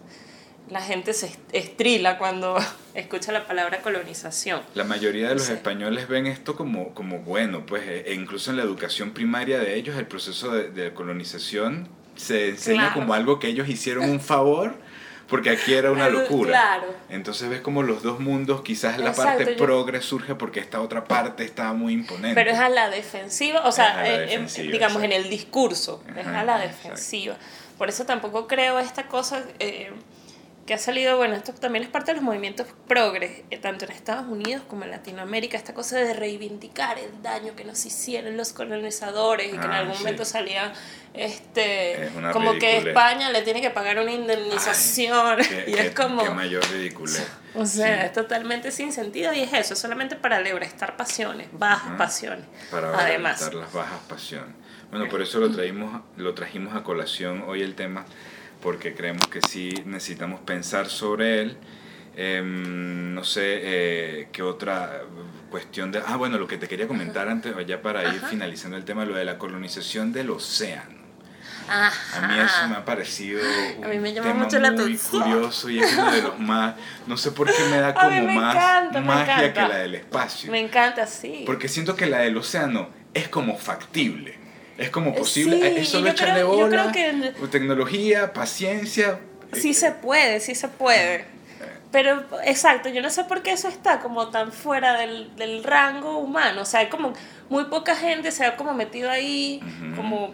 la gente se estrila cuando escucha la palabra colonización. La mayoría de los españoles ven esto como, como bueno, pues e incluso en la educación primaria de ellos el proceso de, de colonización se enseña como algo que ellos hicieron un favor porque aquí era una locura. Entonces ves como los dos mundos, quizás la parte progre surge porque esta otra parte está muy imponente. Pero es a la defensiva, o sea, eh, digamos en el discurso, es a la defensiva. Por eso tampoco creo esta cosa... Eh, que ha salido, bueno, esto también es parte de los movimientos progres, eh, tanto en Estados Unidos como en Latinoamérica, esta cosa de reivindicar el daño que nos hicieron los colonizadores y que en Ah, algún sí. momento salía este Es como que. España le tiene que pagar una indemnización Qué- y qué- es como Qué mayor ridiculez. o sea, es totalmente sin sentido y es eso, solamente para lebrestar pasiones, bajas pasiones. Para Además. las bajas pasiones. Bueno, por eso lo, traímos, lo trajimos a colación hoy el tema, porque creemos que sí necesitamos pensar sobre él. Em, no sé eh, qué otra cuestión de... Ah, bueno, lo que te quería comentar antes, ya para ir Ajá. finalizando el tema, lo de la colonización del océano. Ajá. A mí eso me ha parecido un A mí me llama mucho la muy atención. curioso y es uno de los más... No sé por qué me da como me más encanta, magia que la del espacio. Me encanta, sí. Porque siento que la del océano es como factible. Es como posible. Sí, es solo echarle creo- bola. creo que- Tecnología, paciencia. Sí se puede, sí se puede. Pero, exacto, yo no sé por qué eso está como tan fuera del, del rango humano. O sea, hay como muy poca gente se ha como metido ahí, como,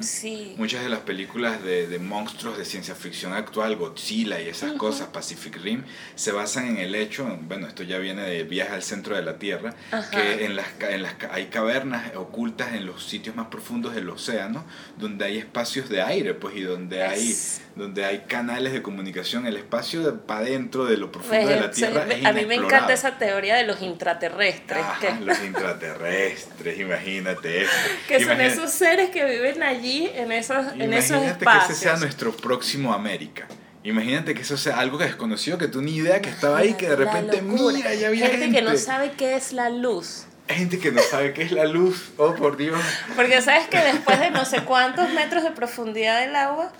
Sí. Muchas de las películas de, de monstruos de ciencia ficción actual, Godzilla y esas cosas, Pacific Rim, se basan en el hecho, bueno, esto ya viene de Viaje al centro de la Tierra, que en las, en las hay cavernas ocultas en los sitios más profundos del océano, donde hay espacios de aire, pues, y donde hay Es- donde hay canales de comunicación, el espacio para adentro de lo profundo de la Pues, Tierra es a mí me encanta esa teoría de los intraterrestres. Ajá, que, los intraterrestres, imagínate eso. que son Imagina- esos seres que viven allí en esos, en esos Imagínate que ese sea espacios. nuestro próximo América. Imagínate que eso sea algo que desconocido, que tú ni idea que estaba ahí, que de repente, mira, ya había gente, gente. que no sabe qué es la luz. Gente que no sabe qué es la luz. Oh, por Dios. Porque sabes que después de no sé cuántos metros de profundidad del agua,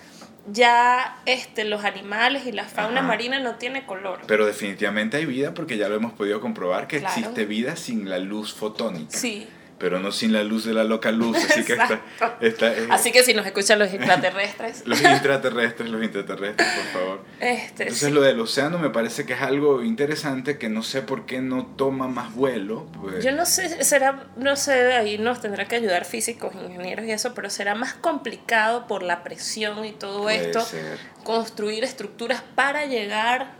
ya este, los animales y la fauna Ajá. marina no tiene color. Pero definitivamente hay vida porque ya lo hemos podido comprobar que Claro. existe vida sin la luz fotónica. Sí. Pero no sin la luz de la loca luz. Así que está- eh, Así que si nos escuchan los extraterrestres, Los intraterrestres, los intraterrestres, por favor. este, Entonces sí. lo del océano me parece que es algo interesante que no sé por qué no toma más vuelo. pues. yo no sé, será, no sé, ahí nos tendrá que ayudar físicos, ingenieros y eso, pero será más complicado por la presión y todo Puede esto, ser. construir estructuras para llegar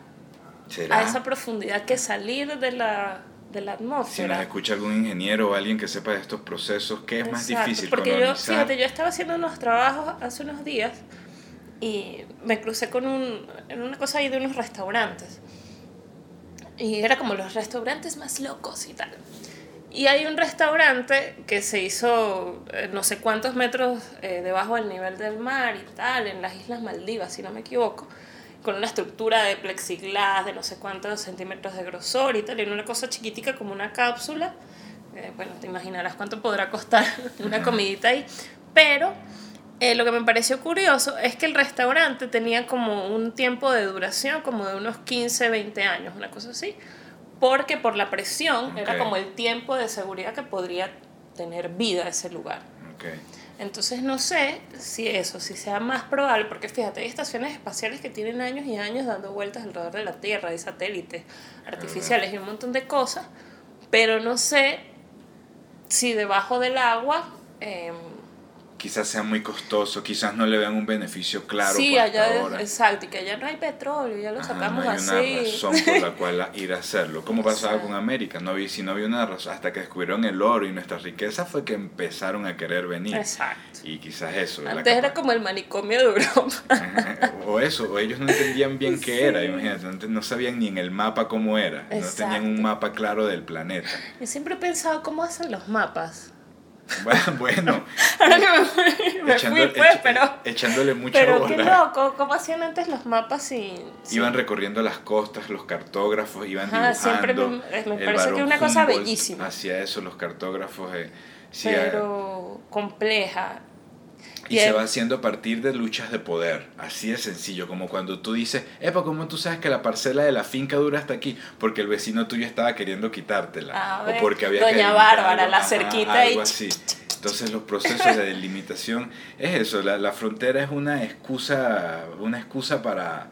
¿Será? a esa profundidad que salir de la, de la Si atmósfera. nos escucha algún ingeniero o alguien que sepa de estos procesos, ¿qué es más difícil Porque yo, fíjate, yo estaba haciendo unos trabajos hace unos días y me crucé con un, en una cosa ahí de unos restaurantes. Y era como los restaurantes más locos y tal. Y hay un restaurante que se hizo eh, no sé cuántos metros eh, debajo del nivel del mar y tal, en las Islas Maldivas, si no me equivoco, con una estructura de plexiglas de no sé cuántos centímetros de grosor y tal, y una cosa chiquitica como una cápsula. Eh, bueno, te imaginarás cuánto podrá costar una comidita ahí. Pero eh, lo que me pareció curioso es que el restaurante tenía como un tiempo de duración como de unos 15, 20 años, una cosa así. Porque por la presión era como el tiempo de seguridad que podría tener vida ese lugar. Ok. Entonces no sé si eso, si sea más probable, porque fíjate, hay estaciones espaciales que tienen años y años dando vueltas alrededor de la Tierra, hay satélites artificiales y un montón de cosas, pero no sé si debajo del agua... em, Quizás sea muy costoso, quizás no le vean un beneficio claro sí, por allá hasta es- ahora. exacto, y que allá no hay petróleo, ya lo Ajá, sacamos no hay así. una razón por la cual ir a hacerlo. ¿Cómo pasaba con América? No había, si no había una razón, hasta que descubrieron el oro y nuestra riqueza fue que empezaron a querer venir. Exacto. Y quizás eso. Antes era como el manicomio de Europa. o eso, o ellos no entendían bien qué era, imagínate, no, sabían ni en el mapa cómo era, no tenían un mapa claro del planeta. Yo siempre he pensado cómo hacen los mapas. Bueno, bueno Ahora que me me echando- fui, pues, pero... echándole mucha Pero qué bola. loco, ¿cómo hacían antes los mapas sin... Iban recorriendo las costas, los cartógrafos iban Ajá, siempre dibujando. me- me el parece que es una cosa Humboldt bellísima. Hacía eso, los cartógrafos. eh, sí, pero compleja. Y se va haciendo a partir de luchas de poder. Así de sencillo, como cuando tú dices, Epa, ¿cómo tú sabes que la parcela de la finca dura hasta aquí? Porque el vecino tuyo estaba queriendo quitártela. O porque había Doña que Bárbara, la Ajá, cerquita algo y- así. Entonces los procesos de delimitación es eso, la, la frontera es una excusa, una excusa para,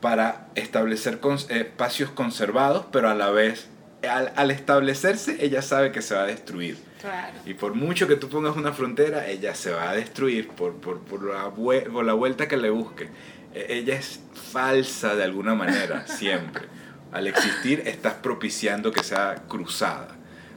para establecer eh, espacios conservados, pero a la vez, al, al establecerse, ella sabe que se va a destruir. Y por mucho que tú pongas una frontera, ella se va a destruir por, por, por, la, por la vuelta que le busque. E- Ella es falsa de alguna manera, siempre. Al existir, estás propiciando que sea cruzada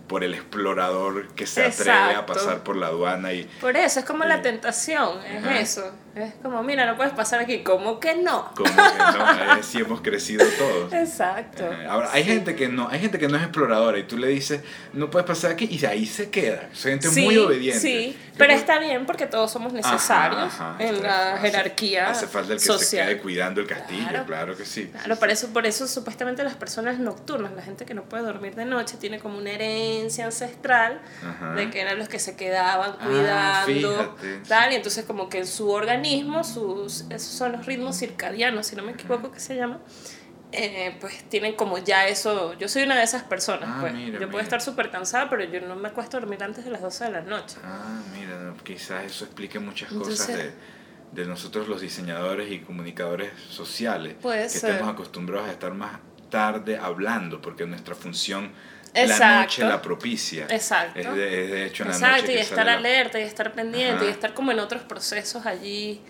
por el explorador que se atreve a Exacto. pasar por la aduana y Por eso, es como Sí. la tentación, es Ajá. eso. Es como, mira, no puedes pasar aquí, ¿cómo que no? como que no, así hemos crecido todos. Exacto. Ahora, hay Sí. gente que no, hay gente que no es exploradora y tú le dices, no puedes pasar aquí y ahí se queda. Son gente Sí, muy obediente. Sí, pero está bien porque todos somos necesarios ajá, en la hace- jerarquía Hace falta el que se social. quede cuidando el castillo, claro, Claro. que sí. Claro, por eso, por eso supuestamente las personas nocturnas, la gente que no puede dormir de noche, tiene como una herencia ancestral Ajá. de que eran los que se quedaban Ah, cuidando, fíjate, tal, y entonces como que en su organismo, sus, esos son los ritmos circadianos, si no me equivoco que se llama, eh, pues tienen como ya eso, yo soy una de esas personas, Ah, pues mira, yo mira. puedo estar súper cansada, pero yo no me acuesto a dormir antes de las 12 de la noche. Ah, mira, quizás eso explique muchas cosas Entonces- de, de nosotros los diseñadores y comunicadores sociales. Puede que ser. estemos acostumbrados a estar más tarde hablando, porque nuestra función la Exacto. noche la propicia. Exacto. Es de, es de hecho en la Exacto, noche y que estar sale la- alerta y estar pendiente Ajá. y estar como en otros procesos allí,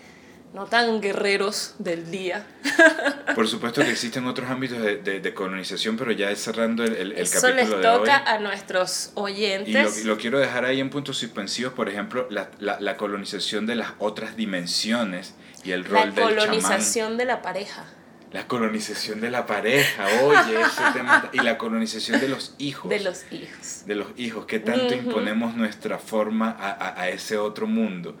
no tan guerreros del día. Por supuesto que existen otros ámbitos de, de- de colonización, pero ya cerrando el, el, el Eso les capítulo de hoy. toca a nuestros Y lo, oyentes. lo quiero dejar ahí en puntos suspensivos, por ejemplo, la, la, la colonización de las otras dimensiones y el la rol del chamán. colonización de la pareja. La colonización de la pareja, oye, ese tema. Y la colonización de los hijos. De los hijos. de los hijos, que tanto imponemos nuestra forma a, a, a ese otro mundo.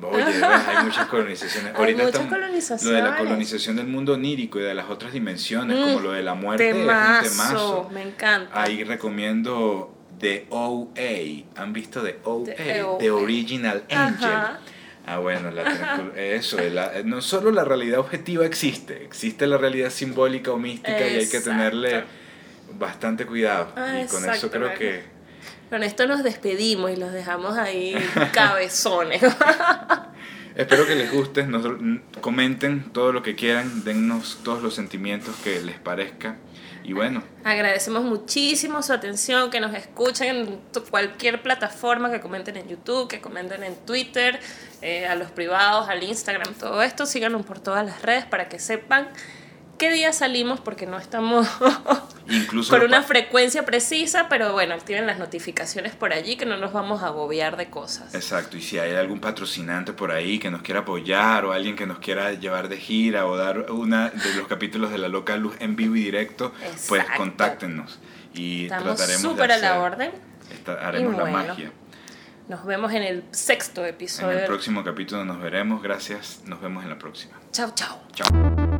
Oye, hay muchas colonizaciones. Hay Ahorita muchas Lo de la colonización del mundo onírico y de las otras dimensiones, Mm, como lo de la muerte, es un Temazo, temazo. me encanta. Ahí recomiendo The OA. ¿Han visto The OA? The The. Original Angel. Ajá. Ah, bueno, la eso, la- no solo la realidad objetiva existe, existe la realidad simbólica o mística y hay que tenerle bastante cuidado. Ah, y con eso creo que... Con esto nos despedimos y los dejamos ahí cabezones. Espero que les guste, nos, comenten todo lo que quieran, dennos todos los sentimientos que les parezca. Y bueno, Agradecemos muchísimo su atención, que nos escuchen en cualquier plataforma, que comenten en YouTube, que comenten en Twitter, eh, a los privados, al Instagram, todo esto. Síganos por todas las redes para que sepan qué día salimos, porque no estamos incluso... con una frecuencia precisa, pero bueno, activen las notificaciones por allí, que no nos vamos a agobiar de cosas. Exacto, y si hay algún patrocinante por ahí que nos quiera apoyar o alguien que nos quiera llevar de gira o dar una de los capítulos de La Loca Luz en vivo y directo, pues contáctenos y Estamos trataremos súper de a la orden. esta- haremos la magia. Nos vemos en el sexto En episodio. el próximo capítulo nos veremos. Gracias. Nos vemos en la próxima. Chau, chau. Chao.